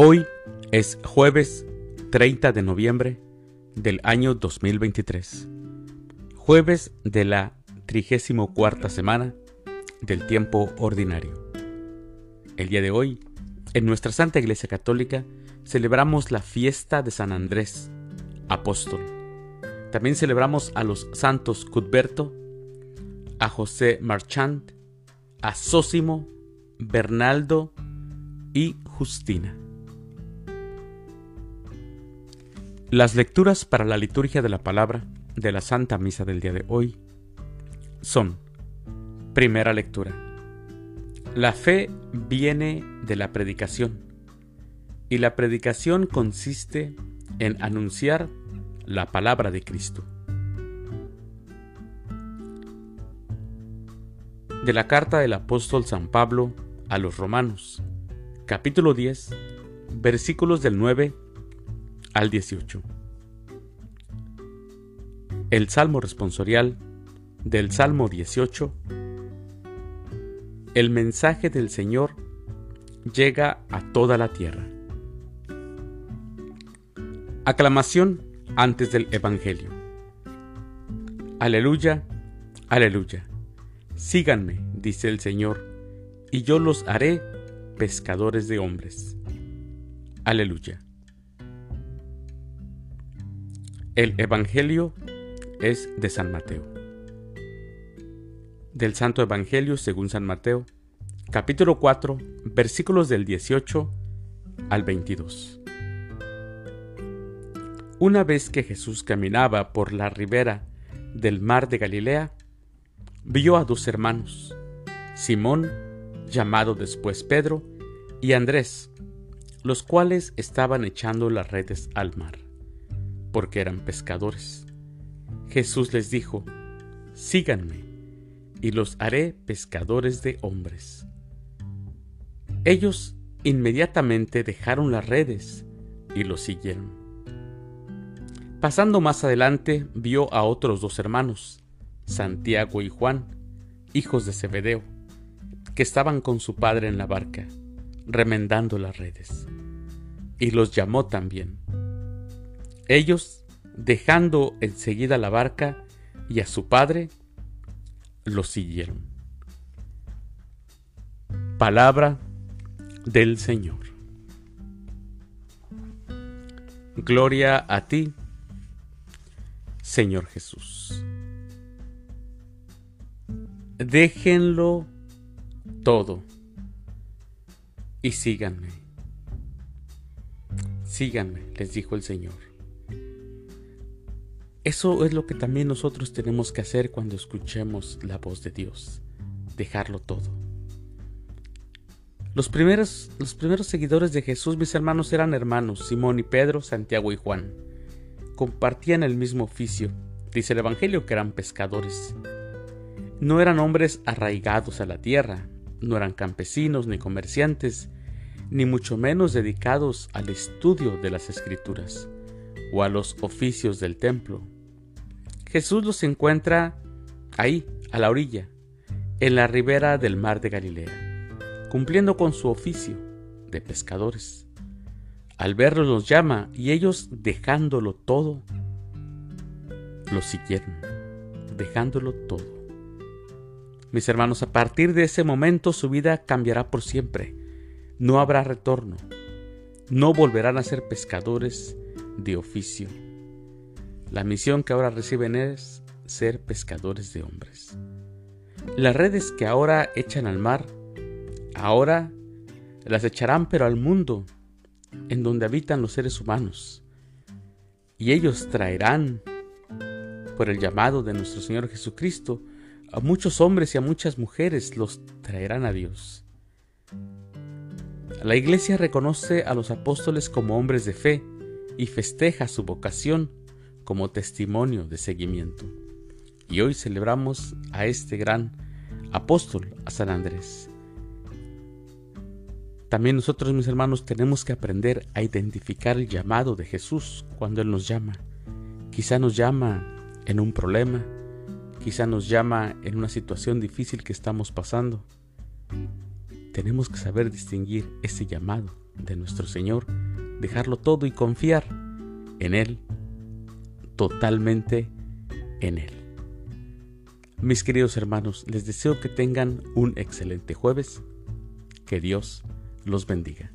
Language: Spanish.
Hoy es jueves 30 de noviembre del año 2023, jueves de la 34 semana del tiempo ordinario. El día de hoy, en nuestra Santa Iglesia Católica, celebramos la fiesta de San Andrés, apóstol. También celebramos a los santos Cuthberto, a José Marchand, a Sósimo, Bernaldo y Justina. Las lecturas para la liturgia de la palabra de la Santa Misa del día de hoy son, primera lectura, la fe viene de la predicación y la predicación consiste en anunciar la palabra de Cristo. De la carta del apóstol San Pablo a los romanos, capítulo 10, versículos del 9 al 18. El Salmo responsorial del Salmo 18. El mensaje del Señor llega a toda la tierra. Aclamación antes del Evangelio. Aleluya, aleluya. Síganme, dice el Señor, y yo los haré pescadores de hombres. Aleluya. El Evangelio es de San Mateo. Del Santo Evangelio según San Mateo, capítulo 4, versículos del 18 al 22. Una vez que Jesús caminaba por la ribera del mar de Galilea, vio a dos hermanos, Simón, llamado después Pedro, y Andrés, los cuales estaban echando las redes al mar porque eran pescadores. Jesús les dijo, Síganme, y los haré pescadores de hombres. Ellos inmediatamente dejaron las redes y lo siguieron. Pasando más adelante, vio a otros dos hermanos, Santiago y Juan, hijos de Zebedeo, que estaban con su padre en la barca, remendando las redes, y los llamó también. Ellos, dejando enseguida la barca y a su padre, lo siguieron. Palabra del Señor. Gloria a ti, Señor Jesús. Déjenlo todo y síganme. Síganme, les dijo el Señor. Eso es lo que también nosotros tenemos que hacer cuando escuchemos la voz de Dios, dejarlo todo. Los primeros, los primeros seguidores de Jesús, mis hermanos, eran hermanos, Simón y Pedro, Santiago y Juan. Compartían el mismo oficio. Dice el Evangelio que eran pescadores. No eran hombres arraigados a la tierra, no eran campesinos ni comerciantes, ni mucho menos dedicados al estudio de las escrituras o a los oficios del templo. Jesús los encuentra ahí, a la orilla, en la ribera del mar de Galilea, cumpliendo con su oficio de pescadores. Al verlos los llama y ellos, dejándolo todo, lo siguieron, dejándolo todo. Mis hermanos, a partir de ese momento su vida cambiará por siempre. No habrá retorno. No volverán a ser pescadores de oficio la misión que ahora reciben es ser pescadores de hombres. Las redes que ahora echan al mar, ahora las echarán pero al mundo en donde habitan los seres humanos. Y ellos traerán, por el llamado de nuestro Señor Jesucristo, a muchos hombres y a muchas mujeres los traerán a Dios. La Iglesia reconoce a los apóstoles como hombres de fe y festeja su vocación como testimonio de seguimiento. Y hoy celebramos a este gran apóstol, a San Andrés. También nosotros, mis hermanos, tenemos que aprender a identificar el llamado de Jesús cuando Él nos llama. Quizá nos llama en un problema, quizá nos llama en una situación difícil que estamos pasando. Tenemos que saber distinguir ese llamado de nuestro Señor, dejarlo todo y confiar en Él, totalmente en Él. Mis queridos hermanos, les deseo que tengan un excelente jueves. Que Dios los bendiga.